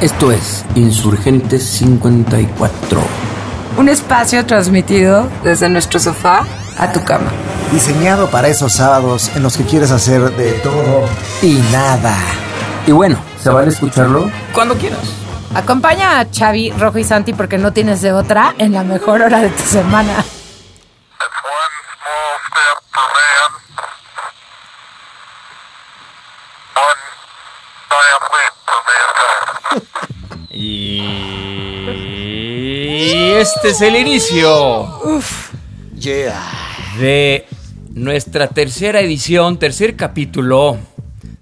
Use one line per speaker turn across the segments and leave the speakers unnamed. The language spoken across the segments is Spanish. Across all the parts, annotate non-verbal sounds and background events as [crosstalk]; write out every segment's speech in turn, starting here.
Esto es Insurgentes 54.
Un espacio transmitido desde nuestro sofá a tu cama.
Diseñado para esos sábados en los que quieres hacer de todo y nada.
Y bueno, ¿se vale escucharlo? Cuando quieras.
Acompaña a Xavi, Rojo y Santi porque no tienes de otra en la mejor hora de tu semana.
Este es el inicio
Yeah.
de nuestra tercera edición, tercer capítulo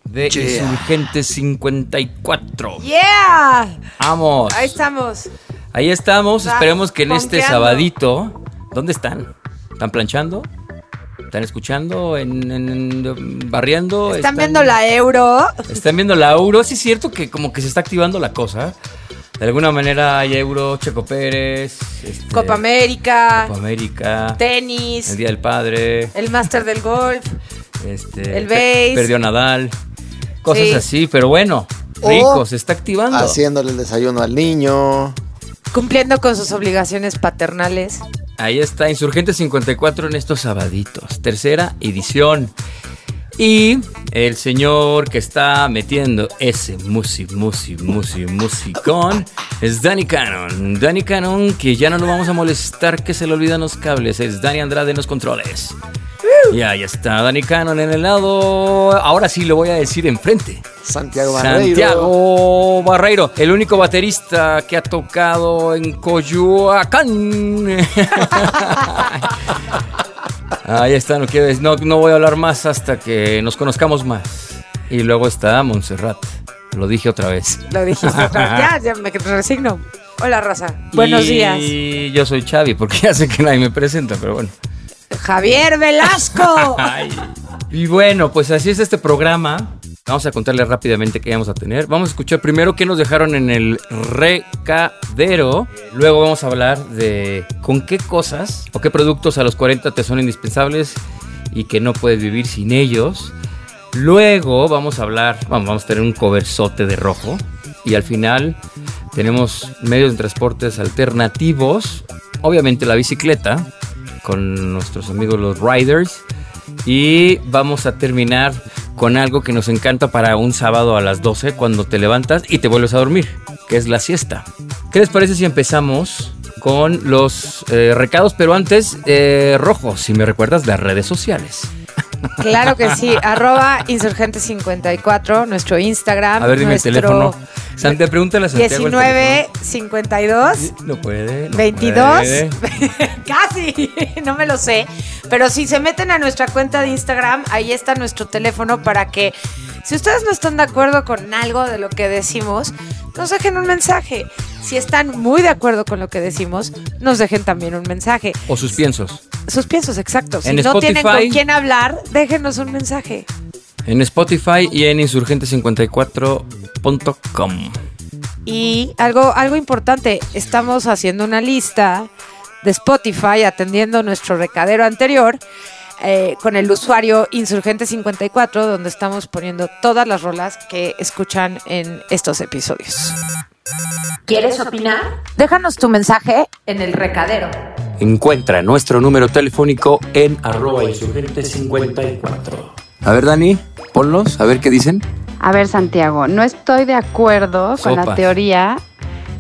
de
Yeah.
Insurgentes 54.
¡Yeah!
Vamos.
Ahí estamos.
Ahí estamos.
Va,
Esperemos que en este sabadito. ¿Dónde están? ¿Están planchando? ¿Están escuchando? ¿En, en- en- barriendo?
Están viendo la euro.
Están viendo la euro. Sí es cierto que como que se está activando la cosa. De alguna manera hay euro, Checo Pérez. este,
Copa América.
Copa América. El
Tenis.
Día del Padre.
El máster del golf.
Este,
El base.
Perdió Nadal. Cosas
Sí.
así, pero bueno.
O
Rico, se está activando.
Haciéndole el desayuno al niño.
Cumpliendo con sus obligaciones paternales.
Ahí está, Insurgente 54 en estos sabaditos, tercera edición. Y el señor que está metiendo ese musi, musi, musi, musicón es Danny Cannon. Danny Cannon, que ya no lo vamos a molestar que se le olvidan los cables, es Danny Andrade en los controles. Y ahí está Danny Cannon en el lado. Ahora sí lo voy a decir enfrente.
Santiago Barreiro.
Santiago Barreiro, el único baterista que ha tocado en Coyoacán. [laughs] [laughs] Ahí está, no, quiero, no, no voy a hablar más hasta que nos conozcamos más. Y luego está Montserrat, lo dije otra vez.
Lo dijiste otra vez. [laughs] Ya, ya me resigno. Hola, Rosa. Buenos días.
Y yo soy Xavi, porque ya sé que nadie me presenta, pero bueno.
Javier Velasco. [laughs]
Ay. Y bueno, pues así es este programa. Vamos a contarles rápidamente qué vamos a tener. Vamos a escuchar primero qué nos dejaron en el recadero. Luego vamos a hablar de con qué cosas o qué productos a los 40 te son indispensables y que no puedes vivir sin ellos. Luego vamos a hablar, vamos, a tener un coversote de rojo. Y al final tenemos medios de transportes alternativos. Obviamente la bicicleta con nuestros amigos los riders. Y vamos a terminar con algo que nos encanta para un sábado a las 12 cuando te levantas y te vuelves a dormir, que es la siesta. ¿Qué les parece si empezamos con los eh, recados? Pero antes, eh, rojo, si me recuerdas, las redes sociales.
Claro que sí. Arroba Insurgente54, nuestro Instagram.
A ver, dime
nuestro
el teléfono. Santiago, pregúntale a Santiago. el
19 52
teléfono. No puede. no
22
puede. [laughs]
Casi, no me lo sé. Pero si se meten a nuestra cuenta de Instagram, ahí está nuestro teléfono para que, si ustedes no están de acuerdo con algo de lo que decimos, nos dejen un mensaje. Si están muy de acuerdo con lo que decimos, nos dejen también un mensaje.
O sus piensos.
Sus piensos, exacto. Si
En
no tienen con quién hablar, déjenos un mensaje.
En Spotify y en insurgente54.com.
Y algo, algo importante, estamos haciendo una lista de Spotify atendiendo nuestro recadero anterior eh, con el usuario Insurgente54, donde estamos poniendo todas las rolas que escuchan en estos episodios. ¿Quieres opinar? Déjanos tu mensaje en el recadero.
Encuentra nuestro número telefónico en arroba insurgente54. A ver, Dani, ponlos, a ver qué dicen.
A ver, Santiago, no estoy de acuerdo con la teoría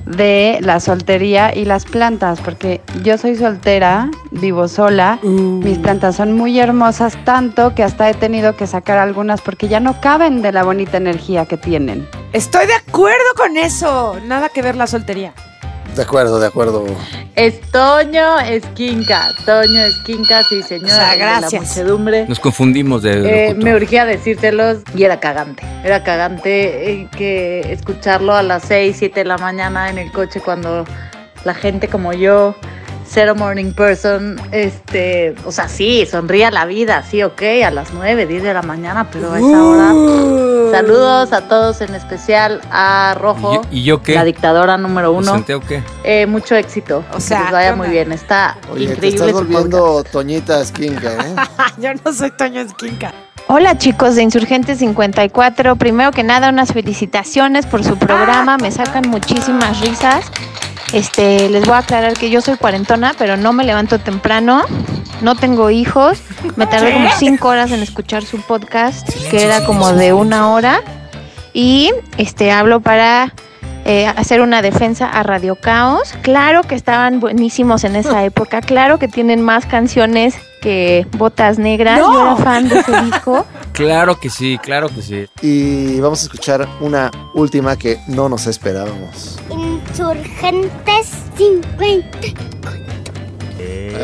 de la soltería y las plantas, porque yo soy soltera, vivo sola, mis plantas son muy hermosas, tanto que hasta he tenido que sacar algunas porque ya no caben de la bonita energía que tienen.
Estoy de acuerdo con eso. Nada que ver la soltería.
De acuerdo, de acuerdo.
Es Toño Esquinca. Toño Esquinca, sí, señora.
O sea,
de
gracias.
La muchedumbre.
Nos confundimos de.
Eh, me urgía decírtelos y era cagante. Era cagante eh, que escucharlo a las 6, 7 de la mañana en el coche cuando la gente como yo, cero morning person, este, o sea, sí, sonría la vida, sí, ok, a las 9, 10 de la mañana, pero a esa hora. Saludos a todos, en especial a Rojo,
¿Y yo- y yo qué?
la dictadora número uno.
¿Santiago qué?
Eh, mucho éxito.
O sea,
que les vaya
¿qué
muy bien. Está
Oye, te
increíble
estás
su
volviendo Toñita Esquinca, ¿eh? [laughs]
Yo no soy Toño Esquinca.
Hola chicos de Insurgente 54, primero que nada unas felicitaciones por su programa, me sacan muchísimas risas. Este, les voy a aclarar que yo soy cuarentona, pero no me levanto temprano, no tengo hijos, me tardé como cinco horas en escuchar su podcast, que era como de una hora, y este hablo para eh, hacer una defensa a Radio Caos. Claro que estaban buenísimos en esa [laughs] época, claro que tienen más canciones que Botas Negras, yo era fan de ese disco.
Claro que sí, claro que sí.
Y vamos a escuchar una última que no nos esperábamos.
Insurgentes 50.
Eh,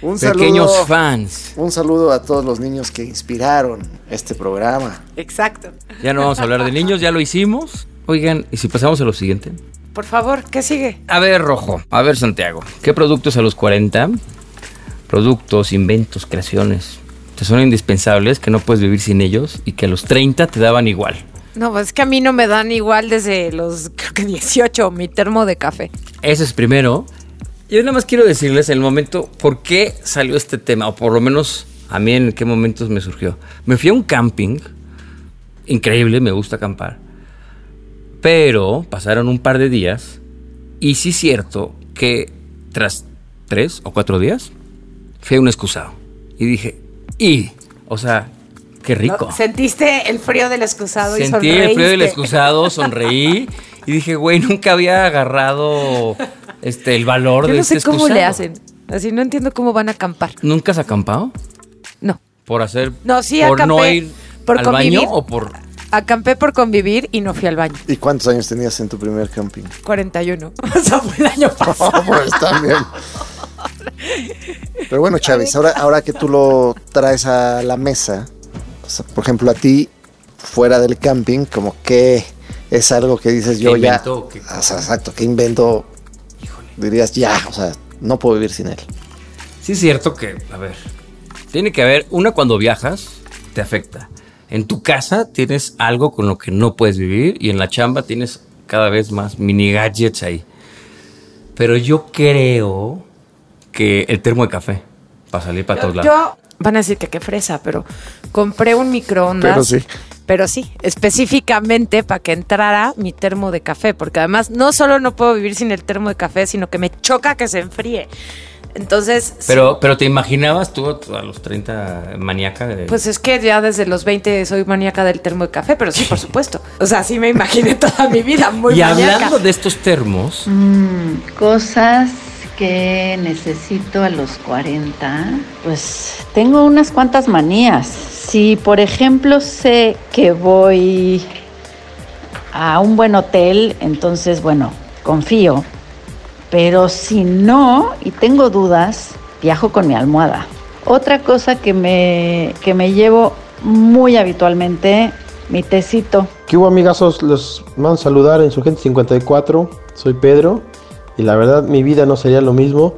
Un
Pequeños
saludo,
fans.
un saludo a todos los niños que inspiraron este programa.
Exacto.
Ya no vamos a hablar de niños, ya lo hicimos. Oigan, ¿y si pasamos a lo siguiente?
Por favor, ¿qué sigue?
A ver, Rojo. A ver, Santiago. ¿Qué productos a los 40? Productos, inventos, creaciones. Te son indispensables, que no puedes vivir sin ellos y que a los 30 te daban igual.
No, pues es que a mí no me dan igual desde los, creo que 18, mi termo de café.
Ese es primero. Yo nada más quiero decirles el momento por qué salió este tema, o por lo menos a mí en qué momentos me surgió. Me fui a un camping, increíble, me gusta acampar, pero pasaron un par de días y sí es cierto que tras tres o cuatro días fui a un excusado y dije, y, o sea, qué rico.
Sentiste el frío del excusado y
Sentí el frío del
sonreíste.
excusado, [laughs] sonreí y dije, güey, nunca había agarrado este el valor
Yo
de
no
este
sé cómo le
excusado.
hacen. Así no entiendo cómo van a acampar.
¿Nunca has acampado?
No.
¿Por hacer
No, sí
por no
acampé
ir
por
al
convivir.
baño o por
Acampé por convivir y no fui al baño.
¿Y cuántos años tenías en tu primer camping?
41. O sea, fue el año pasado. [laughs]
pues también. Pero bueno, Chávez, ahora, ahora que tú lo traes a la mesa, o sea, por ejemplo, a ti, fuera del camping, como que es algo que dices yo
¿Qué
ya.
invento? ¿Qué
o sea, exacto, ¿qué invento? Dirías ya, o sea, no puedo vivir sin él.
Sí es cierto que, a ver, tiene que haber, una cuando viajas, te afecta. En tu casa tienes algo con lo que no puedes vivir y en la chamba tienes cada vez más mini gadgets ahí. Pero yo creo que el termo de café, para salir para todos lados.
Yo, van a decir que qué fresa, pero compré un microondas.
Pero sí.
Pero sí, específicamente para que entrara mi termo de café, porque además no solo no puedo vivir sin el termo de café, sino que me choca que se enfríe. Entonces,
Pero, pero te imaginabas tú a los 30 maníaca de...
pues es que ya desde los 20 soy maníaca del termo de café, pero sí, por supuesto. O sea, sí me imaginé toda mi vida muy
y
maníaca.
hablando de estos termos,
Mm, cosas que necesito a los 40. Pues tengo unas cuantas manías. Si por ejemplo sé que voy a un buen hotel, entonces bueno, confío. Pero si no y tengo dudas, viajo con mi almohada. Otra cosa que me, que me llevo muy habitualmente, mi tecito.
¿Qué hubo amigazos? Les mando a saludar en su gente 54. Soy Pedro. Y la verdad mi vida no sería lo mismo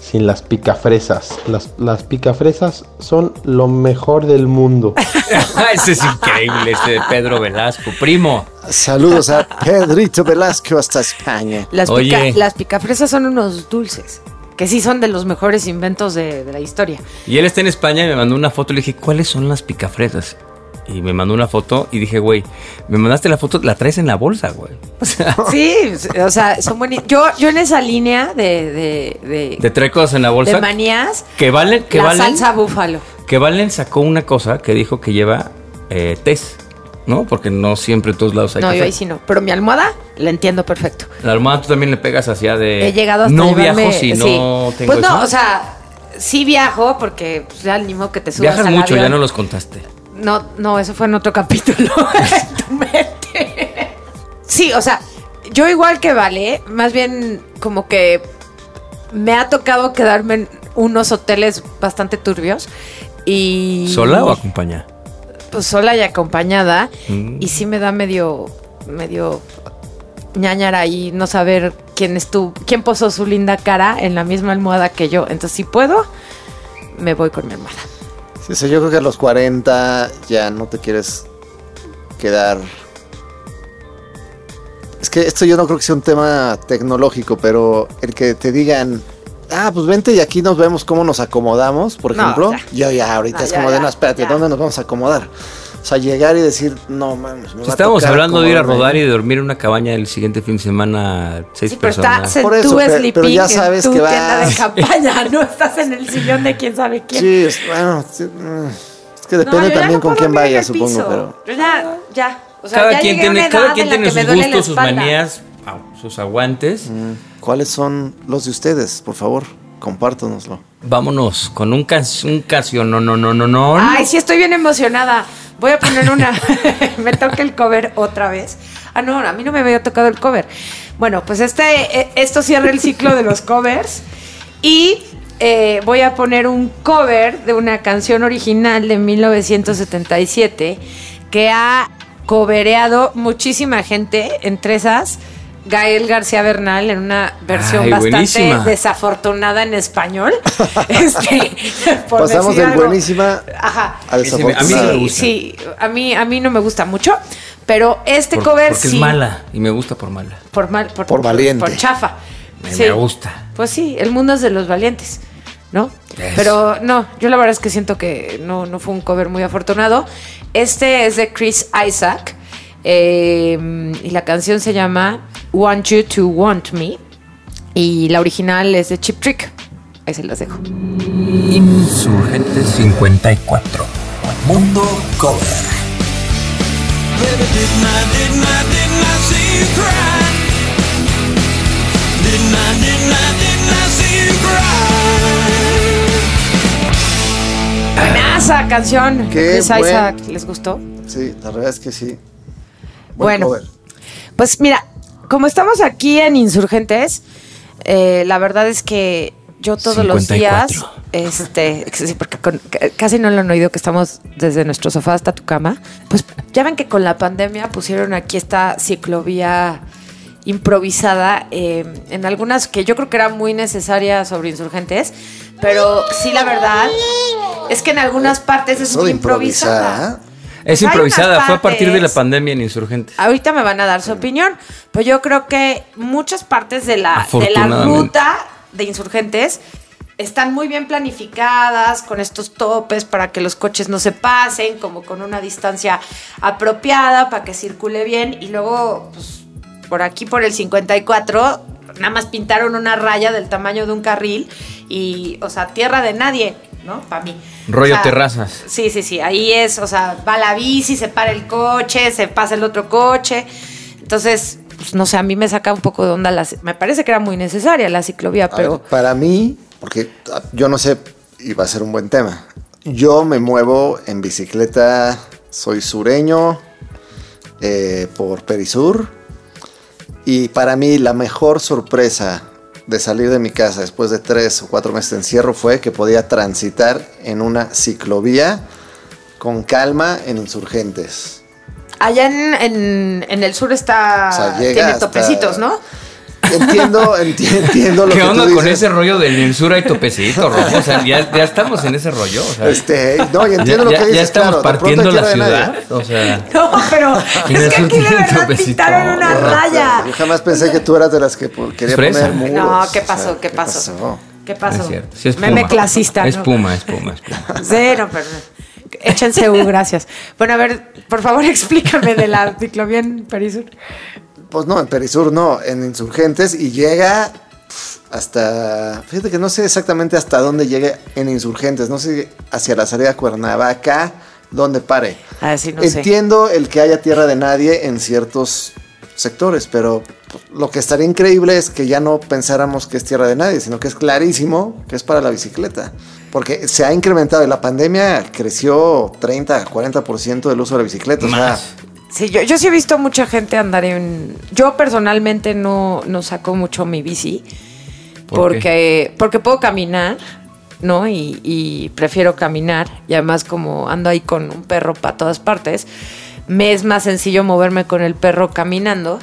sin las picafresas. Las, las picafresas son lo mejor del mundo. [laughs]
ese es increíble, ese de Pedro Velasco, primo.
Saludos a Pedrito Velasco hasta España.
Las,
Oye.
pica- las picafresas son unos dulces, que sí son de los mejores inventos de, de la historia.
Y él está en España y me mandó una foto. Le dije, ¿cuáles son las picafresas? Y me mandó una foto y dije, güey, me mandaste la foto, la traes en la bolsa, güey. [laughs] O sea,
Sí, o sea, son buenísimos. Yo, yo en esa línea de, de, de,
te trae cosas en la bolsa.
de manías,
que valen, que
la
valen,
salsa búfalo.
que valen sacó una cosa que dijo que lleva eh, test, ¿no? Porque no siempre en todos lados hay
No,
café.
yo ahí sí no. Pero mi almohada la entiendo perfecto.
La almohada tú también le pegas hacia de.
He llegado hasta
No viajo si
sí.
no tengo
Pues no,
eso.
o sea, sí viajo porque pues, ya ni modo que te subas
Viajas
al
mucho,
avión.
ya no los contaste.
No, no, eso fue en otro [laughs] capítulo. en tu mente. Sí, o sea, yo igual que Vale, más bien como que me ha tocado quedarme en unos hoteles bastante turbios y
¿Sola o acompañada?
pues sola y acompañada
Mm.
y sí me da medio medio ñañara ahí no saber quién estuvo, quién posó su linda cara en la misma almohada que yo. Entonces, si puedo, me voy con mi almohada.
Sí, o sea, yo creo que a los 40 ya no te quieres quedar. Es que esto yo no creo que sea un tema tecnológico, pero el que te digan, ah, pues vente y aquí nos vemos cómo nos acomodamos, por
No,
ejemplo. Yo ya ahorita
No,
es
ya,
como de, no, espérate,
ya.
¿dónde nos vamos a acomodar? O sea, llegar y decir, no mames, me va a
Estábamos
tocar
hablando de ir a rodar y de dormir en una cabaña el siguiente fin de semana, seis
Sí, pero está
personas.
Por eso,
tú
pero- pero ya
en
sabes
tu
que
tienda de
vas.
campaña, [laughs] no estás en el sillón de quién sabe quién.
Sí, es, bueno, sí, mm, es que
No,
depende
ya
también
no
con quién
dormir en
vaya,
el
supongo, pero...
Yo ya, ya. O sea,
cada
ya
quien tiene, cada
en
quien tiene sus gustos, sus manías, ah, sus aguantes.
Mm, ¿Cuáles son los de ustedes? Por favor, compártanoslo.
Vámonos con un, can- un canción, no, no, no, no, no.
Ay, sí, estoy bien emocionada. Voy a poner una. [laughs] [laughs] me toca el cover otra vez. Ah, no, a mí no me había tocado el cover. Bueno, pues este, eh, esto cierra el ciclo de los covers. Y eh, voy a poner un cover de una canción original de 1977 que ha covereado muchísima gente, entre esas. Gael García Bernal en una versión
Ay,
bastante
buenísima.
desafortunada en español. [laughs] este, por
Pasamos de buenísima
Ajá.
a
a mí sí
desafortunada.
me
Sí,
gusta.
sí, a mí, a mí no me gusta mucho, pero este
Por-
cover
porque
sí.
es mala y me gusta por mala.
Por, mal, por,
Por valiente.
Por chafa.
Me,
Sí.
me gusta.
Pues sí, el mundo es de los valientes, ¿no? Pero no, yo la verdad es que siento que no, no fue un cover muy afortunado. Este es de Chris Isaac eh, y la canción se llama Want You to Want Me y la original es de Chip Trick. Ahí se las dejo.
Insurgentes 54. Mundo Cover.
Buenaza canción.
Qué
Chris
buen-
Isaac, ¿les gustó?
Sí, la verdad es que sí. Buen
Bueno,
cover.
pues mira, como estamos aquí en Insurgentes, eh, la verdad es que yo todos los
54.
días, este, sí, porque con- casi no lo han oído que estamos desde nuestro sofá hasta tu cama, pues ya ven que con la pandemia pusieron aquí esta ciclovía improvisada eh, en algunas que yo creo que era muy necesaria sobre insurgentes, pero sí la verdad es que en algunas partes es muy improvisada.
Es
Hay
improvisada, fue a partir de la pandemia en Insurgentes.
Ahorita me van a dar su opinión, pero yo creo que muchas partes de la, de la ruta de insurgentes están muy bien planificadas con estos topes para que los coches no se pasen, como con una distancia apropiada para que circule bien. Y luego pues, por aquí por el 54 nada más pintaron una raya del tamaño de un carril y, o sea, tierra de nadie, ¿no? Para mí.
Rollo
O sea,
terrazas.
Sí, sí, sí. Ahí es, o sea, va la bici, se para el coche, se pasa el otro coche. Entonces, pues no sé, a mí me saca un poco de onda. La, me parece que era muy necesaria la ciclovía,
A
pero.
ver, para mí, porque ah, yo no sé, y va a ser un buen tema. Yo me muevo en bicicleta, soy sureño eh, por Perisur. Y para mí la mejor sorpresa de salir de mi casa después de tres o cuatro meses de encierro fue que podía transitar en una ciclovía con calma en insurgentes.
Allá en, en- en el sur está.
O sea, llega
tiene
hasta-
topecitos, ¿no?
Entiendo, enti- entiendo lo
¿Qué
que
onda
tú
con
dices.
ese rollo el sur hay topecito, Rojo? O sea, ya, ya estamos en ese rollo. O sea,
Este, no, y
ya,
entiendo lo
ya-
que dices.
ya estamos
claro, de
partiendo la
de
ciudad. O sea,
No, pero es que aquí de verdad
topecito.
pintaron una
Correcto.
raya.
Yo jamás pensé que tú eras de las que quería
fresa.
poner muros.
No, ¿qué
O sea,
pasó? ¿Qué pasó? ¿Qué
no
pasó?
es cierto. Sí es
Meme clasista.
Es
¿no?
puma, es puma, es puma. [laughs]
Cero, pero. Échense U, gracias. Bueno, a ver, por favor, [laughs] explícame de la ciclovía en Perisur.
Pues no, en Perisur no, en Insurgentes y llega hasta. Fíjate que no sé exactamente hasta dónde llegue en Insurgentes. No sé hacia la salida a Cuernavaca, dónde pare.
Ah, sí, no sé.
Entiendo el que haya tierra de nadie en ciertos sectores, pero lo que estaría increíble es que ya no pensáramos que es tierra de nadie, sino que es clarísimo que es para la bicicleta. Porque se ha incrementado y la pandemia creció 30, 40% del uso de la bicicleta. O sea,
Más.
Sí, yo, yo sí he visto mucha gente andar en. Yo personalmente no, no saco mucho mi bici.
¿Por
porque, porque puedo caminar, ¿no? Y, y prefiero caminar. Y además, como ando ahí con un perro para todas partes, me es más sencillo moverme con el perro caminando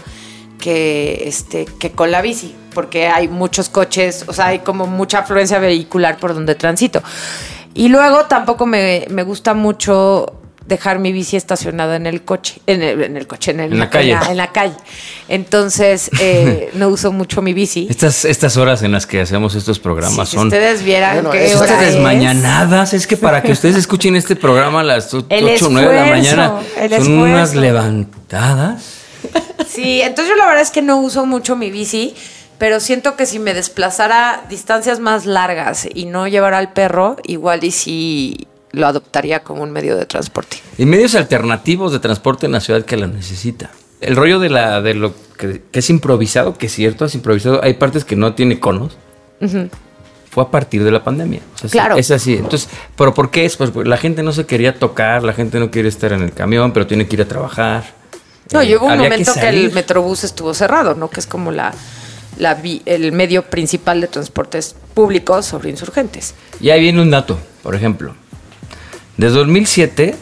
que, este, que con la bici. Porque hay muchos coches, o sea, hay como mucha afluencia vehicular por donde transito. Y luego tampoco me, me gusta mucho dejar mi bici estacionada en el coche, en el, en el coche, en, el-
En la calle.
En la, calle. Entonces, eh, [laughs] no uso mucho mi bici.
Estas, estas horas en las que hacemos estos programas
Si
son
ustedes vieran
Bueno,
qué
eso
hora
estas
es.
desmañanadas. Es que para que ustedes escuchen este programa a las 8
El
o 9 de la mañana,
el
son unas levantadas.
Sí, entonces yo la verdad es que no uso mucho mi bici, pero siento que si me desplazara distancias más largas y no llevara al perro, igual y sí lo adoptaría como un medio de transporte.
Y medios alternativos de transporte en la ciudad que la necesita. El rollo de la de lo que, que es improvisado, que es cierto, es improvisado. Hay partes que no tiene conos. Fue a partir de la pandemia. O sea, sí,
Claro.
Es así. Entonces, ¿pero por qué es? Pues porque la gente no se quería tocar, la gente no quiere estar en el camión, pero tiene que ir a trabajar.
No,
Eh,
llegó un
había
momento que, el
salir.
metrobús estuvo cerrado, ¿no? Que es como la, la el medio principal de transportes públicos sobre insurgentes.
Y ahí viene un dato, por ejemplo. Desde 2007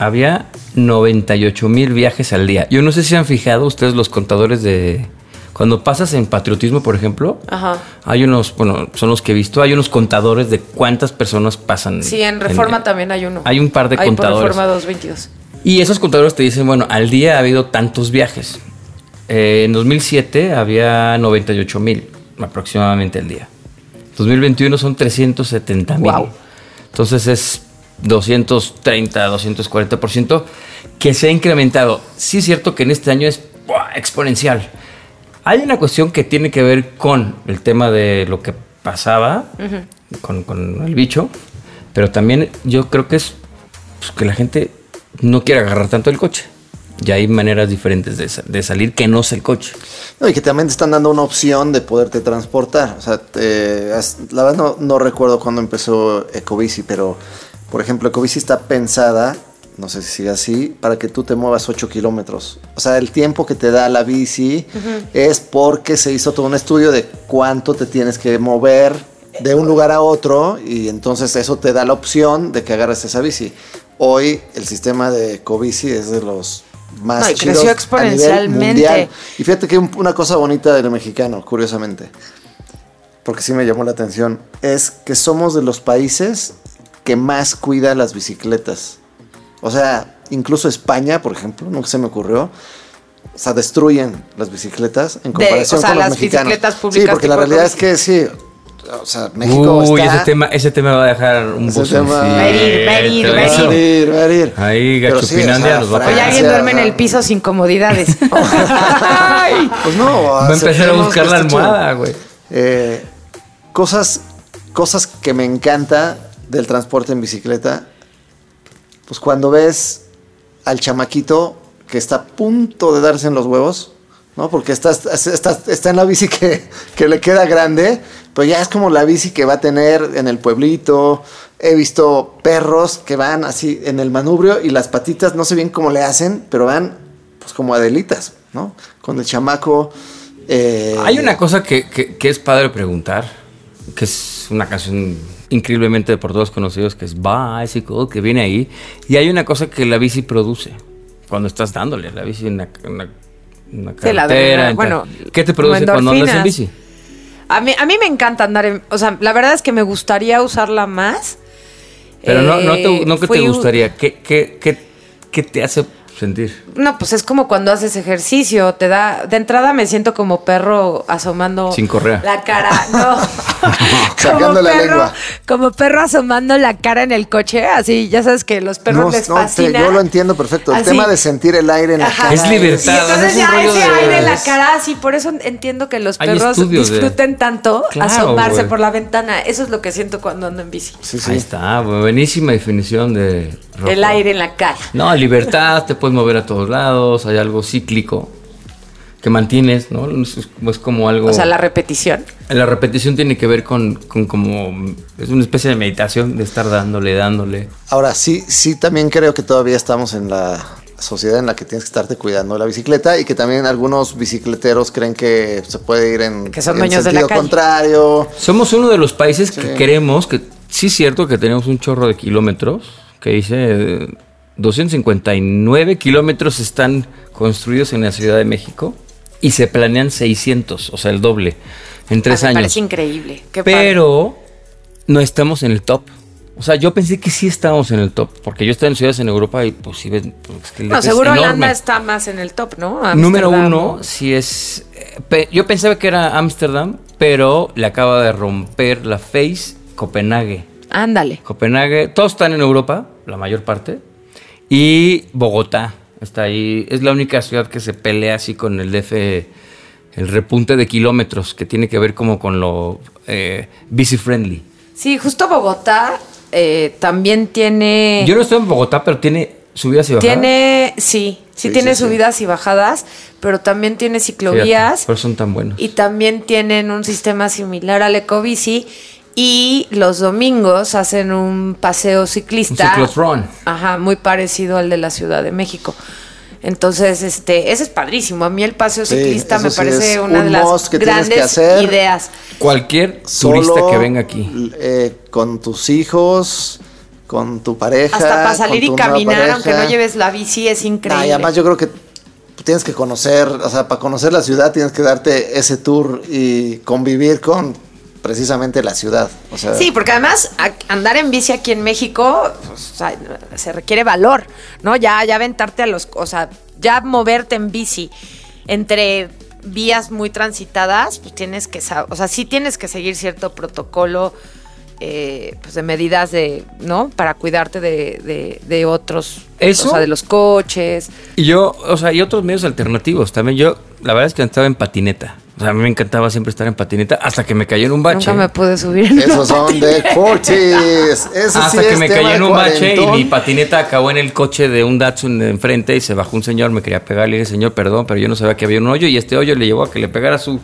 había 98 mil viajes al día. Yo no sé si han fijado ustedes los contadores de... Cuando pasas en patriotismo, por ejemplo,
Ajá.
hay unos, bueno, son los que he visto, hay unos contadores de cuántas personas pasan.
Sí, en Reforma también hay uno.
Hay un par de
Hay
contadores.
por Reforma 222.
Y esos contadores te dicen, bueno, al día ha habido tantos viajes. Eh, en 2007 había 98 mil aproximadamente al día. 2021 son 370 mil.
Guau.
Entonces es 230, 240% que se ha incrementado. Sí es cierto que en este año es ¡buah! exponencial. Hay una cuestión que tiene que ver con el tema de lo que pasaba con, con el bicho, pero también yo creo que es pues, que la gente no quiere agarrar tanto el coche. Y hay maneras diferentes de, de salir que no es el coche.
No, y que también te están dando una opción de poderte transportar. O sea, te- la verdad no, no recuerdo cuándo empezó Ecobici, pero por ejemplo, Ecobici está pensada, no sé si sigue así, para que tú te muevas 8 kilómetros. O sea, el tiempo que te da la bici es porque se hizo todo un estudio de cuánto te tienes que mover de un lugar a otro y entonces eso te da la opción de que agarres esa bici. Hoy el sistema de Ecobici es de los más
No,
chidos
creció
a nivel
exponencialmente.
mundial. Y fíjate que un- una cosa bonita del mexicano, curiosamente, porque sí me llamó la atención, es que somos de los países que más cuida las bicicletas. O sea, incluso España, por ejemplo, nunca se me ocurrió. O sea, destruyen las bicicletas en comparación
o sea,
con los
las
mexicanos.
bicicletas
sí,
públicas
porque la realidad es que sí. O sea, México
Uy,
está...
ese tema, ese tema va a dejar un
Ese
buzo
tema-.
Va a ir, va a ir, va a
Va a ir, va a ir.
Ahí,
Pero sí, o sea,
nos va a
alguien duerme en
o sea,
el piso sin comodidades. [laughs]
Pues no,
Va a empezar a buscar la almohada, güey.
Eh, cosas, cosas que me encanta del transporte en bicicleta. Pues cuando ves al chamaquito que está a punto de darse en los huevos, ¿no? Porque está, está, está en la bici que, que le queda grande, pero ya es como la bici que va a tener en el pueblito. He visto perros que van así en el manubrio y las patitas no sé bien cómo le hacen, pero van pues como adelitas, ¿no? Con el chamaco. eh,
Hay una cosa que, que- que es padre preguntar, que es una canción increíblemente por todos conocidos, que es Bicycle, que viene ahí. Y hay una cosa que la bici produce cuando estás dándole la bici en
la
carretera.
bueno.
¿Qué te produce cuando andas en bici?
A mí, a mí me encanta andar en... O sea, la verdad es que me gustaría usarla más.
Pero no, no, te,
Eh,
no que te gustaría, ¿qué, qué, qué, qué te hace sentir?
No, pues es como cuando haces ejercicio, te da... De entrada me siento como perro asomando...
Sin correa.
La cara, no. [laughs]
Sacando la
perro,
lengua.
Como perro asomando la cara en el coche, así, ya sabes que los perros
No,
les
no, te-
fascina.
yo lo entiendo perfecto. El
Así.
tema de sentir el aire en la
Ajá.
cara.
Es libertad.
Y entonces ya ese
de-
aire en la cara, sí, por eso entiendo que los
Hay
perros
estudios de-
disfruten tanto
Claro,
asomarse
güey.
por la ventana. Eso es lo que siento cuando ando en bici.
Sí, sí.
Ahí está, buenísima definición de... rojo.
El aire en la cara.
No, libertad, te puedes mover a todos lados, hay algo cíclico que mantienes, ¿no? Es, es como algo...
O sea, la repetición.
La repetición tiene que ver con, con como... Es una especie de meditación de estar dándole, dándole.
Ahora, sí, sí, también creo que todavía estamos en la sociedad en la que tienes que estarte cuidando de la bicicleta y que también algunos bicicleteros creen que se puede ir en,
Que son
en
dueños de la
sentido
calle.
contrario.
Somos uno de los países que queremos, que sí es cierto que tenemos un chorro de kilómetros, que dice eh, 259 kilómetros están construidos en la Ciudad de México y se planean 600, o sea, el doble, en tres
Ah, me
años.
parece increíble. Qué padre.
Pero no estamos en el top. O sea, yo pensé que sí estábamos en el top, porque yo estaba en ciudades en Europa y pues sí ven. pues,
No,
es
seguro. Holanda está más en el top, ¿no?
Número uno,
¿no?
sí es. eh, yo pensaba que era Ámsterdam, pero le acaba de romper la face Copenhague.
Ándale.
Copenhague, todos están en Europa, la mayor parte. Y Bogotá está ahí. Es la única ciudad que se pelea así con el DF, el repunte de kilómetros, que tiene que ver como con lo eh, busy friendly.
Sí, justo Bogotá eh, también tiene.
Yo no estoy en Bogotá, pero tiene subidas y bajadas.
Tiene, sí, sí,
Sí,
tiene
sí, sí.
subidas y bajadas, pero también tiene ciclovías
Fíjate, eso son tan buenos.
y también tienen un sistema similar al Ecobici y los domingos hacen un paseo ciclista.
Un.
Ajá, muy parecido al de la Ciudad de México. Entonces, este, ese es padrísimo. A mí el paseo
Sí,
ciclista me
sí
parece una
un
de las
que que
grandes
hacer.
ideas.
Cualquier
Solo,
turista que venga aquí.
eh, con tus hijos, con tu pareja.
Hasta para salir y caminar, aunque no lleves la bici, es increíble.
y además yo creo que tienes que conocer, o sea, para conocer la ciudad tienes que darte ese tour y convivir con precisamente la ciudad. O sea,
Sí, porque además a- andar en bici aquí en México pues, o sea, se requiere valor, ¿no? Ya, ya aventarte a los, o sea, ya moverte en bici entre vías muy transitadas, pues tienes que, o sea, sí tienes que seguir cierto protocolo, eh, pues de medidas de, ¿no? Para cuidarte de, de- de otros,
¿Eso?
o sea, de los coches.
Y yo, o sea, y otros medios alternativos. También yo, la verdad es que estaba en patineta. O sea, a mí me encantaba siempre estar en patineta hasta que me cayó en un bache.
Nunca me pude subir. en
esos son de
patineta. [laughs]
Ese sí
Hasta que
es
me cayó
de
en un bache y mi patineta acabó en el coche de un Datsun de enfrente y se bajó un señor, me quería pegar, le dije, señor, perdón, pero yo no sabía que había un hoyo y este hoyo le llevó a que le pegara a su,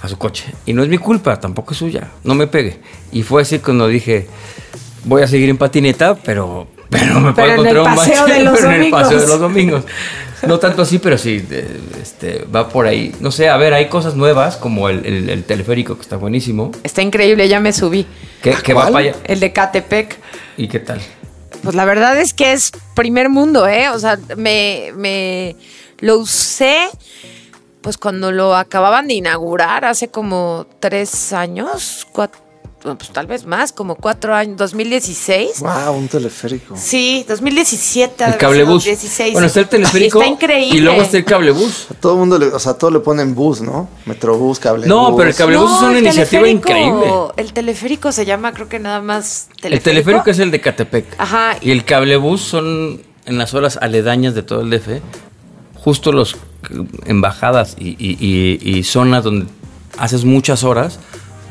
a su coche. Y no es mi culpa, tampoco es suya, no me pegue. Y fue así cuando dije, voy a seguir en patineta, pero, pero me puedo
Pero el
encontrar un
paseo
bache,
de [laughs] los
pero en el paseo de los domingos. No tanto así, pero sí, este, va por ahí. No sé, a ver, hay cosas nuevas como el, el- el teleférico que está buenísimo,
Está increíble, ya me subí.
que va para allá.
El de Catepec.
¿Y qué tal?
Pues la verdad es que es primer mundo, ¿eh? O sea, me, me lo usé pues cuando lo acababan de inaugurar hace como tres años, cuatro, pues tal vez más, como cuatro años, 2016.
Wow, un teleférico.
Sí, 2017.
El cablebús.
16.
Bueno, está el teleférico.
Está increíble.
Y luego está el cablebús.
A todo el mundo, le, o sea, todo le ponen bus, ¿no? Metrobús, cablebús.
No, pero el cablebús es una iniciativa
teleférico-
increíble.
El teleférico se llama, creo que nada más
El teleférico es el de Catepec.
Ajá.
Y el cablebús son en las horas aledañas de todo el DF. Justo los embajadas y, y- y- y zonas donde haces muchas horas,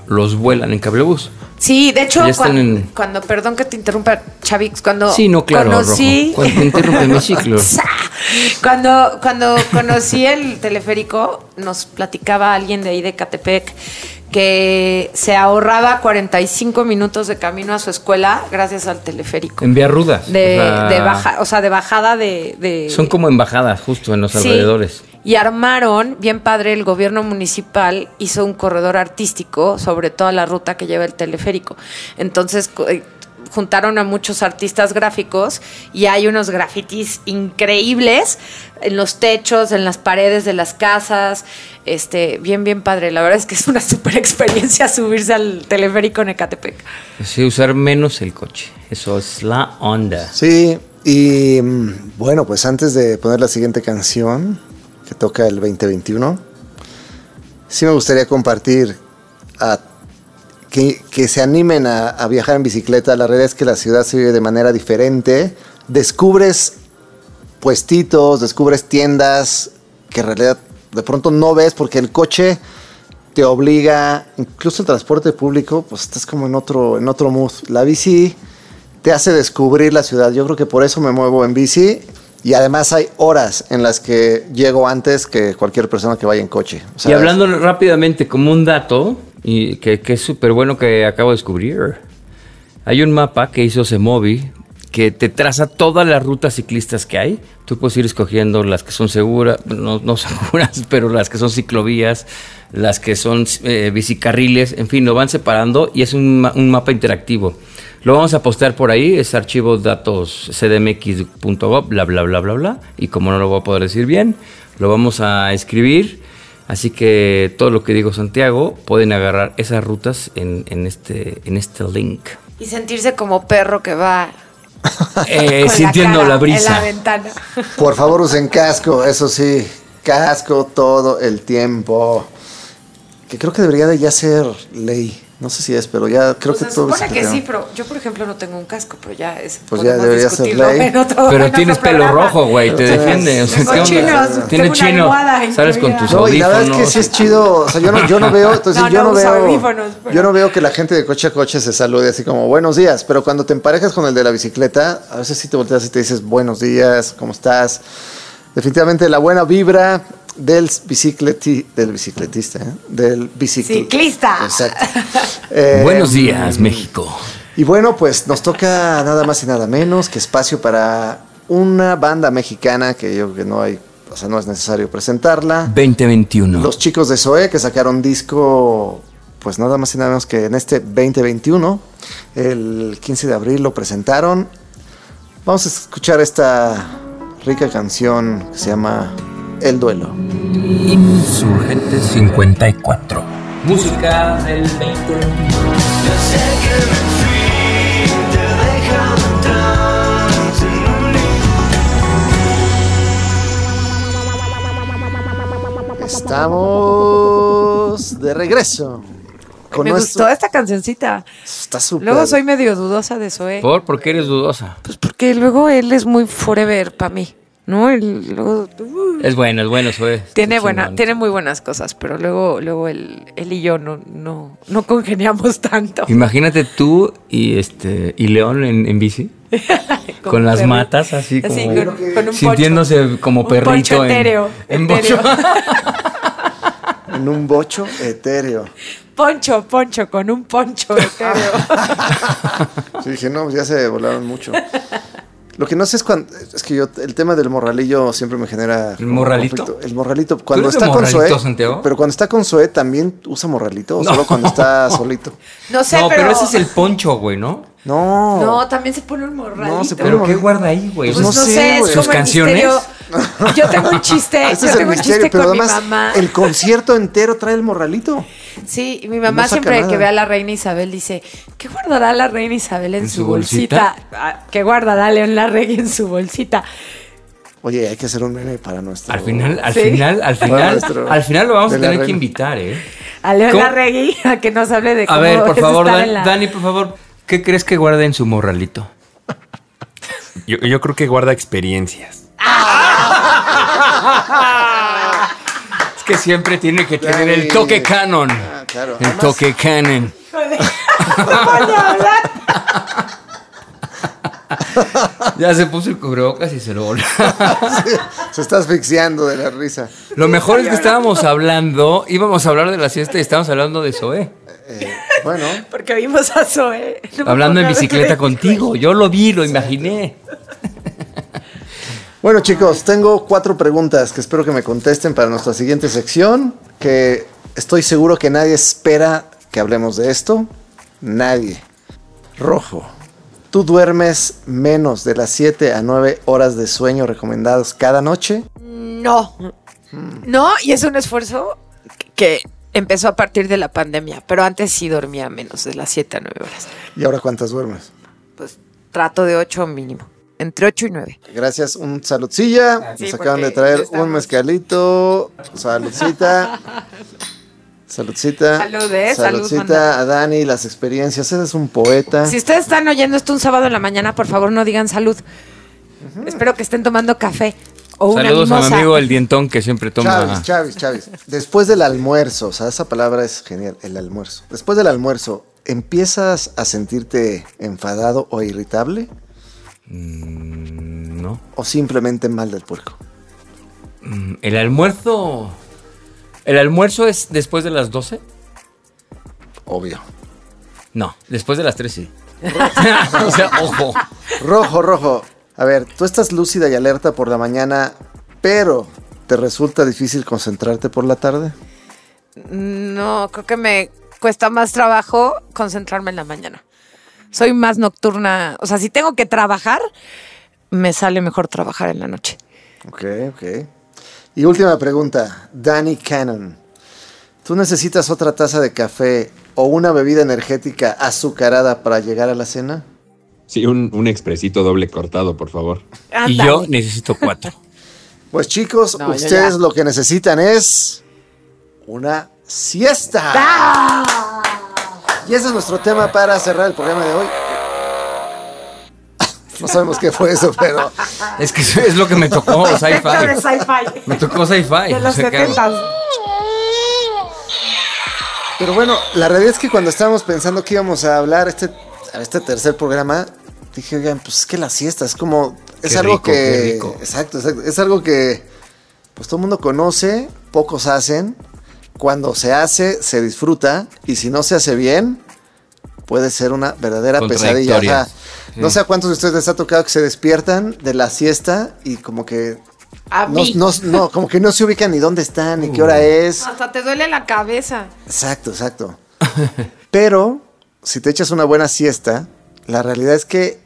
los vuelan en cablebús.
Sí, de hecho, cuando,
en-
cuando- perdón que te interrumpa, Chavix, cuando
Sí, no, claro,
conocí,
Rojo. Cuando te interrumpe mi ciclo. [laughs]
cuando, cuando conocí el teleférico, nos platicaba alguien de ahí de Catepec que se ahorraba 45 minutos de camino a su escuela gracias al teleférico.
En vías rudas.
De,
o sea,
de baja, o sea, de bajada de, de-
Son como embajadas justo en los
Sí.
alrededores.
Y armaron, bien padre, el gobierno municipal hizo un corredor artístico sobre toda la ruta que lleva el teleférico. Entonces eh, juntaron a muchos artistas gráficos y hay unos grafitis increíbles en los techos, en las paredes de las casas. Este, bien, bien padre. La verdad es que es una [laughs] super experiencia subirse al teleférico en Ecatepec.
Sí, usar menos el coche. Eso es la onda.
Sí, y mm, bueno, pues antes de poner la siguiente canción, que toca el 2021, sí me gustaría compartir que, que se animen a, a viajar en bicicleta. La realidad es que la ciudad se vive de manera diferente. Descubres puestitos, descubres tiendas que en realidad de pronto no ves porque el coche te obliga, incluso el transporte público, pues estás como en otro, en otro mood. La bici te hace descubrir la ciudad. Yo creo que por eso me muevo en bici. Y además hay horas en las que llego antes que cualquier persona que vaya en coche.
Y hablando rápidamente como un dato, y que, que es súper bueno que acabo de descubrir, hay un mapa que hizo Semovi que te traza todas las rutas ciclistas que hay. Tú puedes ir escogiendo las que son seguras, no, no [laughs] seguras, pero las que son ciclovías, las que son eh, bicicarriles, en fin, lo van separando y es un mapa interactivo. Lo vamos a postear por ahí, es archivo datos cdmx.gov, bla, bla, bla, bla, bla. Y como no lo voy a poder decir bien, lo vamos a escribir. Así que todo lo que digo Santiago, pueden agarrar esas rutas en, en este, en este link.
Y sentirse como perro que va [laughs]
Eh, sintiendo
cara
la
en
brisa.
la ventana.
Por favor, usen casco, eso sí. Casco todo el tiempo. Que creo que debería de ya ser ley. No sé si es, pero ya creo
Pues
que
se
todo
supone que
se-
sí, pero yo, por ejemplo, no tengo un casco, pero ya es.
Pues ya debería ser
discutirlo
ley.
Pero
en
tienes pelo
programa.
rojo, güey, te defiende. O sea,
Tengo
Tiene chino. Sales con tus
No, y la verdad es
audífonos.
que sí es chido. O sea, yo no, yo no [laughs] veo, entonces
No,
yo
no
veo.
audífonos, pero-
Yo no veo que la gente de coche a coche se salude así como buenos días. Pero cuando te emparejas con el de la bicicleta, a veces sí te volteas y te dices buenos días, ¿cómo estás? Definitivamente la buena vibra del bicicleti, del bicicletista, ¿eh? del bicicl-
Ciclista.
Exacto. [laughs] Eh,
Buenos días, México.
Y bueno, pues nos toca nada más y nada menos que espacio para una banda mexicana que yo creo que no hay, o sea, no es necesario presentarla.
2021.
Los chicos de Zoe que sacaron disco, pues nada más y nada menos que en este 2021, el 15 de abril lo presentaron. Vamos a escuchar esta rica canción que se llama El Duelo.
Insurgente 54.
Música del 2021.
Estamos de regreso. Con
Me
nuestro-
gustó esta cancioncita.
Está súper.
Luego soy medio dudosa de Zoe.
¿Por? ¿Por qué eres dudosa?
Pues porque luego él es muy forever para mí. ¿No? Luego. uh,
Es bueno, es bueno, Zoe.
tiene, buena, tiene muy buenas cosas, pero luego, luego él, él y yo no, no, no congeniamos [laughs] tanto.
Imagínate tú y este y León en, en bici. [laughs] Con las matas así como
Así, con- con un
sintiéndose como
Un
perrito en,
etéreo,
en
etéreo.
bocho. [laughs]
En un bocho etéreo.
Poncho, poncho, con un poncho etéreo.
Sí, dije, no, ya se volaron mucho. Lo que no sé es cuando. Es que yo, el tema del morralillo siempre me genera.
¿El morralito?
conflicto. El morralito. Cuando
eres de
está con
morralito,
Zoe.
Santiago?
Pero cuando está con Zoe también usa morralito. O
No.
solo cuando está [laughs] solito.
No sé,
no, pero...
pero.
ese es el poncho, güey, ¿no?
No.
No, también se pone un morralito.
No, se pone
¿Pero
un
qué guarda ahí, güey?
Pues
no
no,
sé,
sé,
¿Sus canciones?
misterio. [laughs] Yo tengo un chiste,
Ese
yo tengo un chiste
pero
con mi mamá.
el concierto entero trae el morralito.
Sí, y mi mamá
No
siempre
nada.
que ve a la reina Isabel dice, ¿qué guardará la reina Isabel en,
¿En
su,
su
bolsita? Ah, ¿Qué guardará León Larregui en su bolsita?
Oye, hay que hacer un meme para nuestro.
Al final, al
Sí.
final, al final,
nuestro-
al final lo vamos a tener que invitar, ¿eh?
A León. Larregui a que nos hable de
A
cómo
ver, por favor, Dan-
la-
Dani, por favor, ¿qué crees que guarda en su morralito?
Yo, yo creo que guarda experiencias.
Que siempre tiene que tener el toque canon.
Ah, claro.
El
Además,
toque canon. Ya se puso el cubrebocas y se lo volvió.
Se está asfixiando de la risa.
Lo mejor es que estábamos hablando, íbamos a hablar de la siesta y estábamos hablando de Zoé.
Eh, bueno,
Porque vimos a. No me
Hablando en bicicleta contigo. Yo lo vi, lo imaginé.
Bueno, chicos, tengo cuatro preguntas que espero que me contesten para nuestra siguiente sección. Que estoy seguro que nadie espera que hablemos de esto. Nadie. Rojo. ¿Tú duermes menos de las 7 a 9 horas de sueño recomendados cada noche?
No. No, y es un esfuerzo que empezó a partir de la pandemia, pero antes sí dormía menos de las 7 a 9 horas.
¿Y ahora cuántas duermes?
Pues trato de 8 mínimo, entre 8 y 9.
Gracias, un saludcilla.
Sí,
Nos acaban de traer
estamos-
un mezcalito. Saludcita. [laughs] Saludcita.
Salud, eh, salud,
Saludcita a Dani, las experiencias. Eres un poeta.
Si ustedes están oyendo esto un sábado en la mañana, por favor no digan salud. Espero que estén tomando café o una
Saludos a mi amigo el dientón que siempre toma.
Chavis, Chavis, Chavis. Después del almuerzo, o sea, esa palabra es genial, el almuerzo. Después del almuerzo, ¿empiezas a sentirte enfadado o irritable?
Mm, no.
¿O simplemente mal del puerco?
Mm, El almuerzo. ¿El almuerzo es después de las 12?
Obvio.
No, después de las 3 sí. [laughs] o sea, ojo.
Rojo, rojo. A ver, tú estás lúcida y alerta por la mañana, pero ¿te resulta difícil concentrarte por la tarde?
No, creo que me cuesta más trabajo concentrarme en la mañana. Soy más nocturna. O sea, si tengo que trabajar, me sale mejor trabajar en la noche.
Ok, ok. Y última pregunta, Danny Cannon. ¿Tú necesitas otra taza de café o una bebida energética azucarada para llegar a la cena?
Sí, un, un expresito doble cortado, por favor.
Y yo necesito cuatro. [laughs]
Pues chicos,
No,
ustedes lo que necesitan es una siesta.
¡Ah!
Y ese es nuestro tema para cerrar el programa de hoy. No sabemos qué fue eso, pero
Es que es lo que me tocó, [laughs] sci-fi.
sci-fi.
Me tocó sci-fi.
De los. 70
Pero bueno, la realidad es que cuando estábamos pensando que íbamos a hablar este, a este tercer programa, dije, oigan, pues es que la siesta es como. Es
Qué
algo
rico,
que.
qué rico.
Exacto, exacto. Es algo que pues todo el mundo conoce, pocos hacen. Cuando se hace, se disfruta. Y si no se hace bien, puede ser una verdadera pesadilla. O sea,
Contradictoria.
No sé a cuántos de ustedes les ha tocado que se despiertan de la siesta y como que.
A
No,
mí.
no, no, como que no se ubican ni dónde están, ni qué
Uh.
hora es.
Hasta te duele la cabeza.
Exacto, exacto. Pero si te echas una buena siesta, la realidad es que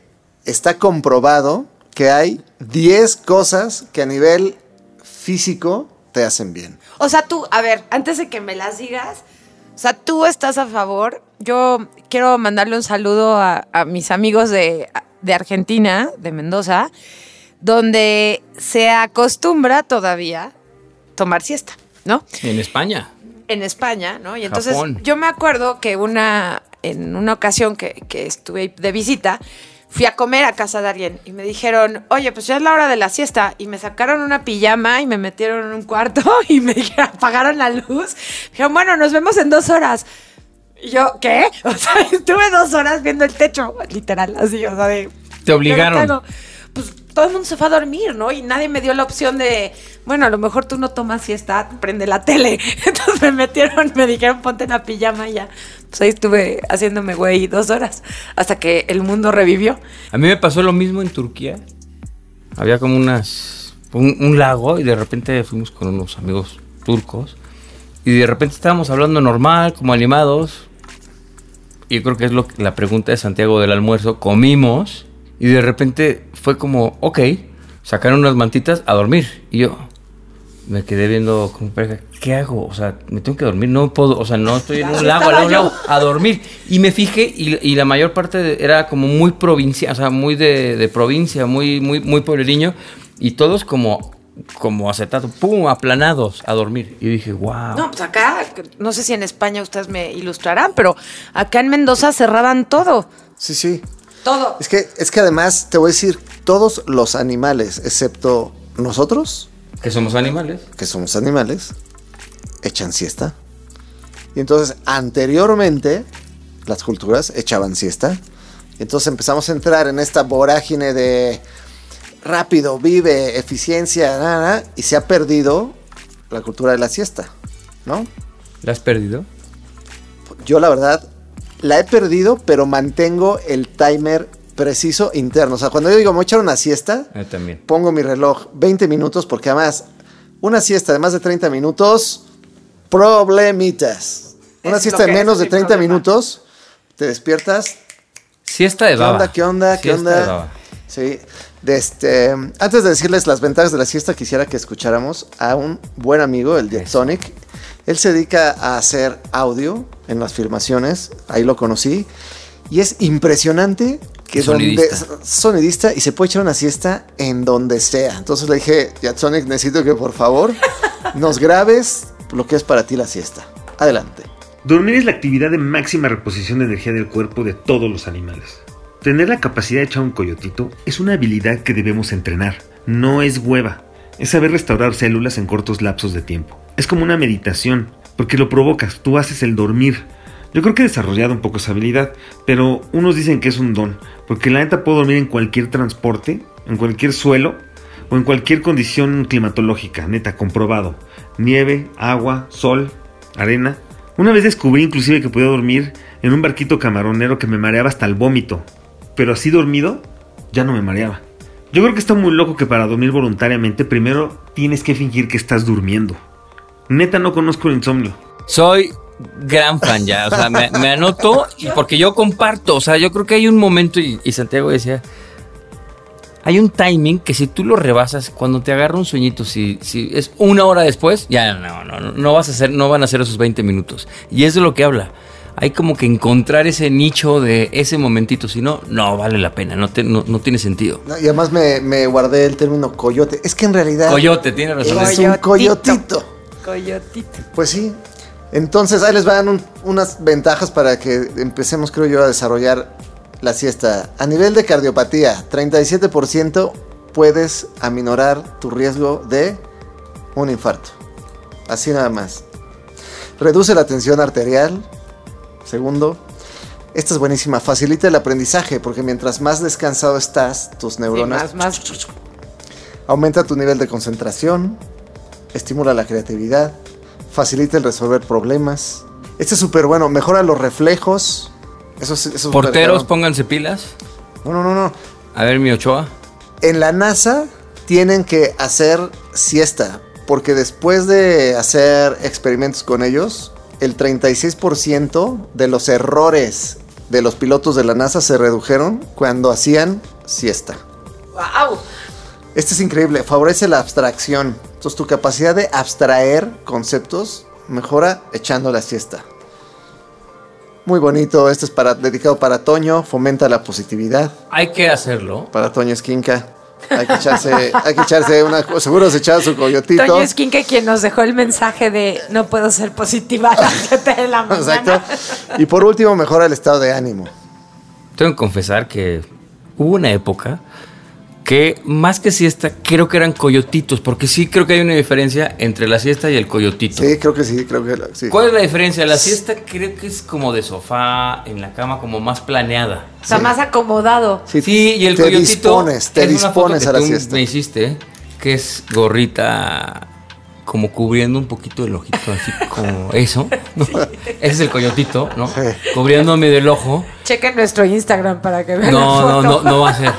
está comprobado que hay 10 cosas que a nivel físico te hacen bien.
O sea, tú, a ver, antes de que me las digas, o sea, tú estás a favor. Yo quiero mandarle un saludo a, a mis amigos de, de Argentina, de Mendoza, donde se acostumbra todavía tomar siesta, ¿no?
En España.
en España, ¿no? Y entonces
Japón.
yo me acuerdo que una, en una ocasión que, que estuve de visita, fui a comer a casa de alguien y me dijeron, oye, pues ya es la hora de la siesta. Y me sacaron una pijama y me metieron en un cuarto [laughs] y me dijeron, [laughs] apagaron la luz. Dijeron, bueno, nos vemos en dos horas. Y yo, ¿qué? [laughs] O sea, estuve dos horas viendo el techo, literal, así, o sea, de...
Te obligaron.
Pues todo el mundo se fue a dormir, ¿no? Y nadie me dio la opción de, bueno, a lo mejor tú no tomas siesta, prende la tele. Entonces me metieron, me dijeron, ponte la pijama y ya. Pues ahí estuve haciéndome güey dos horas hasta que el mundo revivió.
A mí me pasó lo mismo en Turquía. Había como unas. Un, lago y de repente fuimos con unos amigos turcos. Y de repente estábamos hablando normal, como animados. Y yo creo que es lo la pregunta de Santiago del almuerzo. Comimos y de repente fue como, ok, sacaron unas mantitas a dormir. Y yo me quedé viendo con mi pareja, ¿qué hago? O sea, me tengo que dormir, no puedo, o sea, no estoy en un lago, al lado de un lago, a dormir. Y me fijé y, y la mayor parte de- era como muy provincia, o sea, muy de, de provincia, muy, muy, muy puebleriño. Y todos como, como acetato, pum, aplanados a dormir. Y dije, wow.
No, pues acá, no sé si en España ustedes me ilustrarán, pero acá en Mendoza cerraban todo.
Sí, sí.
Todo.
Es que, es que además te voy a decir, todos los animales, excepto nosotros,
Que somos animales.
que somos animales, echan siesta. Y entonces, anteriormente, las culturas echaban siesta. Entonces empezamos a entrar en esta vorágine de rápido, vive, eficiencia, nada, y se ha perdido la cultura de la siesta, ¿no?
¿La has perdido?
Yo la verdad la he perdido, pero mantengo el timer preciso interno. O sea, cuando yo digo, me voy a echar una siesta,
Yo también.
pongo mi reloj 20 minutos, porque además, una siesta de más de 30 minutos, problemitas. Una
Es
siesta de menos de
mi
30
problema.
minutos, te despiertas.
Siesta de
¿Qué
baba.
onda? ¿Qué onda? ¿Qué
Siesta de
onda? Sí. De este, antes de decirles las ventajas de la siesta, quisiera que escucháramos a un buen amigo, el Jet Sonic. Él se dedica a hacer audio en las filmaciones, ahí lo conocí. Y es impresionante que
Sonidista.
donde sonidista y se puede echar una siesta en donde sea. Entonces le dije, Jet Sonic, necesito que por favor [laughs] nos grabes lo que es para ti la siesta. Adelante.
Dormir es la actividad de máxima reposición de energía del cuerpo de todos los animales. Tener la capacidad de echar un coyotito es una habilidad que debemos entrenar, no es hueva. Es saber restaurar células en cortos lapsos de tiempo. Es como una meditación, porque lo provocas, tú haces el dormir. Yo creo que he desarrollado un poco esa habilidad, pero unos dicen que es un don, porque la neta puedo dormir en cualquier transporte, en cualquier suelo o en cualquier condición climatológica, neta, comprobado. Nieve, agua, sol, arena. Una vez descubrí inclusive que podía dormir en un barquito camaronero que me mareaba hasta el vómito. Pero así dormido, ya no me mareaba. Yo creo que está muy loco que para dormir voluntariamente primero tienes que fingir que estás durmiendo. Neta no conozco el insomnio.
Soy gran fan ya, o sea, me, me anoto y porque yo comparto, o sea, yo creo que hay un momento y, y Santiago decía, hay un timing que si tú lo rebasas, cuando te agarra un sueñito, si, si es una hora después, ya no, no, no, no vas a hacer, no van a ser esos 20 minutos. Y es de lo que habla. Hay como que encontrar ese nicho de ese momentito, si no, no vale la pena, no, te- no, no tiene sentido.
No, y además me, me guardé el término coyote. Es que en realidad.
Coyote, tiene razón.
Es un coyotito.
Coyotito.
Pues sí. Entonces ahí les van un- unas ventajas para que empecemos, creo yo, a desarrollar la siesta. A nivel de cardiopatía, 37% puedes aminorar tu riesgo de un infarto. Así nada más. Reduce la tensión arterial. Segundo. Esta es buenísima. Facilita el aprendizaje porque mientras más descansado estás, tus neuronas
más, más.
Aumenta tu nivel de concentración, estimula la creatividad, facilita el resolver problemas. Este es súper bueno, mejora los reflejos. Eso es, eso es
Porteros, pónganse pilas.
No, no, no, no.
A ver, mi Ochoa.
En la NASA tienen que hacer siesta, porque después de hacer experimentos con ellos, el 36% de los errores de los pilotos de la NASA se redujeron cuando hacían siesta.
¡Wow!
Este es increíble, favorece la abstracción. Entonces tu capacidad de abstraer conceptos mejora echando la siesta. Muy bonito, este es para, dedicado para Toño, fomenta la positividad.
Hay que hacerlo.
Para Toño Esquinca. Hay que echarse, hay que echarse una, seguro se echaba su coyotito.
Toño Esquinque, quien nos dejó el mensaje de no puedo ser positiva a las 7 de la mañana.
Exacto. Y por último, mejora el estado de ánimo.
Tengo que confesar que hubo una época que más que siesta, creo que eran coyotitos, porque sí creo que hay una diferencia entre la siesta y el coyotito.
Sí, creo que sí, creo que sí.
¿Cuál es la diferencia? La siesta creo que es como de sofá, en la cama, como más planeada.
O sea, más acomodado.
Sí,
Sí, y el
te
coyotito.
dispones, te
es una foto
dispones a la
tú
siesta.
Me hiciste, que es gorrita, como cubriendo un poquito el ojito, así como eso. ¿no? Ese es el coyotito, ¿no? Cubriéndome del ojo.
Chequen nuestro Instagram para que vean la
No, no, no, no va a ser.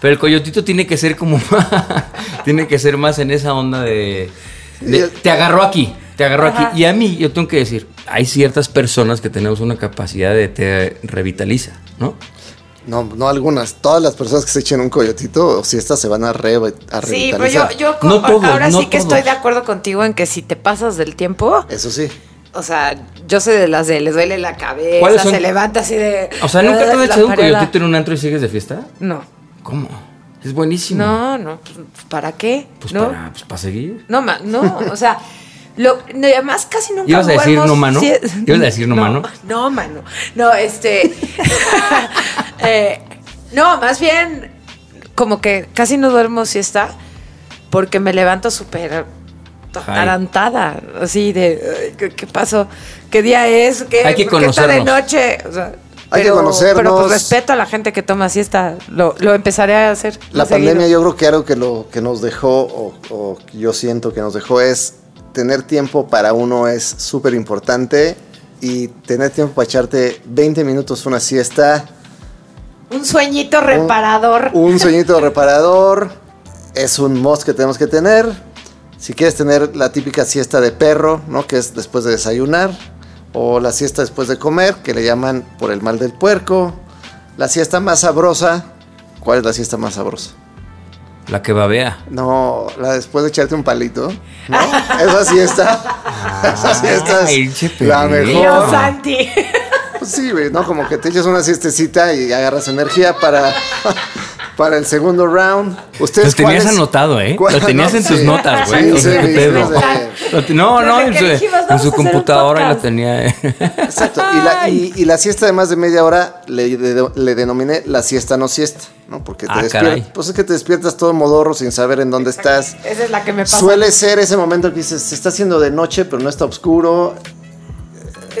Pero el coyotito tiene que ser como. [laughs] tiene que ser más en esa onda de. de- te agarró aquí, te agarró
Ajá.
aquí. Y a mí, yo tengo que decir, hay ciertas personas que tenemos una capacidad de te revitaliza, ¿no?
No, no algunas. Todas las personas que se echen un coyotito o siesta se van a, re, a
Sí, pero
revitalizar.
yo, yo
No todos,
ahora
no
sí que
todos.
estoy de acuerdo contigo en que si te pasas del tiempo,
Eso sí.
o sea, yo soy de las de le duele la cabeza, se levanta así de.
O sea, ¿nunca te has echado un coyotito en un antro y sigues de fiesta?
No,
¿Cómo? Es buenísimo.
no, no, pues, ¿para qué?
Pues
no,
para, pues para seguir.
no, ma- no, o sea, lo, no, además casi nunca
¿Ibas a decir no, mano?
si-
¿Ibas a decir no, mano?
No, [laughs] mano, no, este, [laughs] eh, no, más bien como que casi no duermo siesta porque me levanto súper atarantada, así de, ¿qué, qué pasó? ¿Qué día es? ¿Qué,
Hay que
¿por qué está de noche? O sea,
Hay que
pero,
conocernos.
Pero pues respeto a la gente que toma siesta, lo, lo empezaré a hacer.
La pandemia yo creo que algo que, lo, que nos dejó, o, o que yo siento que nos dejó, es tener tiempo para uno es súper importante y tener tiempo para echarte 20 minutos una siesta,
Un sueñito reparador.
un sueñito [laughs] reparador, es un must que tenemos que tener. Si quieres tener la típica siesta de perro, ¿no? Que es después de desayunar, o la siesta después de comer, que le llaman por el mal del puerco. La siesta más sabrosa, ¿cuál es la siesta más sabrosa?
La que babea.
No, la después de echarte un palito. ¿No? Esa siesta. [laughs] esa siesta es la
Pedro.
Dios,
mejor.
Santi.
Pues sí, güey, ¿no? Como que te echas una siestecita y agarras energía para, [laughs] para el segundo round. Ustedes
Lo tenías
cuáles-
anotado, ¿eh? Lo tenías en tus
sí.
notas, güey.
Sí,
No, no, en su,
dijimos,
en su computadora la tenía.
Exacto. Y la, y, y la siesta de más de media hora le, de- le denominé la siesta no siesta, ¿no? Porque te
Ah,
despiertas.
caray.
Pues es que te despiertas todo modorro sin saber en dónde estás.
Esa es la que me pasa.
Suele ser ese momento que dices, se está haciendo de noche, pero no está oscuro.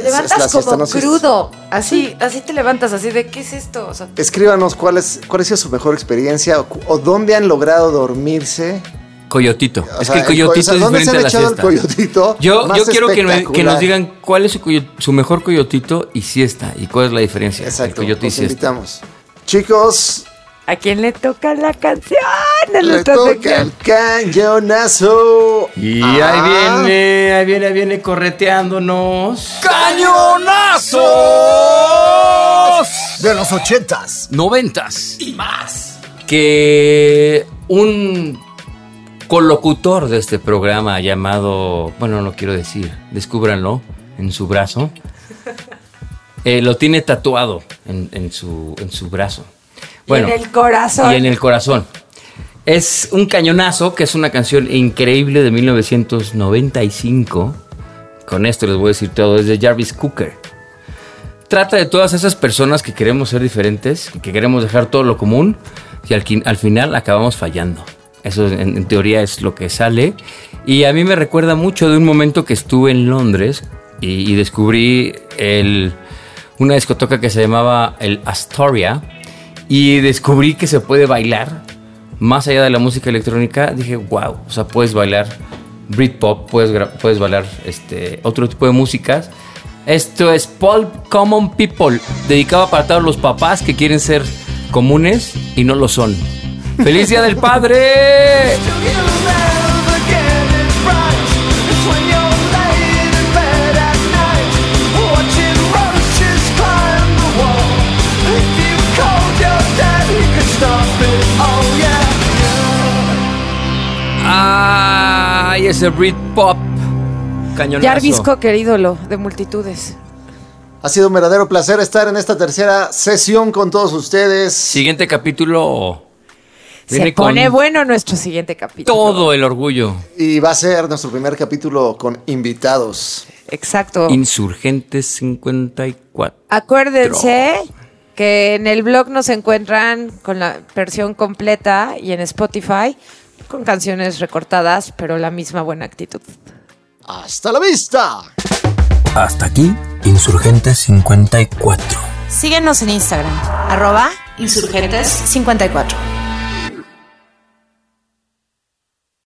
Te
es- es la
levantas como
no
crudo. Así, así te levantas, así de ¿qué es esto? O sea,
Escríbanos cuál, es, cuál ha sido su mejor experiencia o, dónde han logrado dormirse.
Coyotito.
O
es
sea,
que el
el co- o
coyotito
sea,
es
¿dónde se
diferente
han
a la
echado el
siesta.
coyotito?
Yo, yo quiero que, me- que nos digan cuál es su, mejor coyotito y siesta y cuál es la diferencia.
Exacto,
El coyote y
los
siesta.
invitamos. Chicos,
¿a quién le toca la canción?
Le toca el cañonazo.
Y
Ah.
ahí viene, ahí viene, ahí viene correteándonos.
¡Cañonazos!
De los ochentas.
Noventas.
Y más.
que un colocutor de este programa llamado, bueno, no quiero decir, descúbranlo en su brazo, [laughs] eh, lo tiene tatuado en, en su, en su brazo. Bueno,
y en el corazón.
y en el corazón. Es un cañonazo, que es una canción increíble de 1995. Con esto les voy a decir todo, es de Jarvis Cooker. Trata de todas esas personas que queremos ser diferentes, que queremos dejar todo lo común y al, final acabamos fallando. Eso en, en teoría es lo que sale. Y a mí me recuerda mucho de un momento que estuve en Londres y, y descubrí el, una discoteca que se llamaba el Astoria y descubrí que se puede bailar más allá de la música electrónica. Dije, wow, o sea, puedes bailar Britpop, puedes, puedes bailar este, otro tipo de músicas. Esto es Paul Common People, dedicado para todos los papás que quieren ser comunes y no lo son. ¡Feliz Día del Padre! Ese Britpop! Cañonazo.
Jarvis Cocker, ídolo de multitudes.
Ha sido un verdadero placer estar en esta tercera sesión con todos ustedes.
Siguiente capítulo.
Se pone bueno nuestro siguiente capítulo.
todo el orgullo.
Y va a ser nuestro primer capítulo con invitados.
Exacto.
Insurgentes 54.
Acuérdense que en el blog nos encuentran con la versión completa y en Spotify con canciones recortadas, pero la misma buena actitud.
¡Hasta la vista!
Hasta aquí, Insurgentes 54.
Síguenos en Instagram, arroba insurgentes54.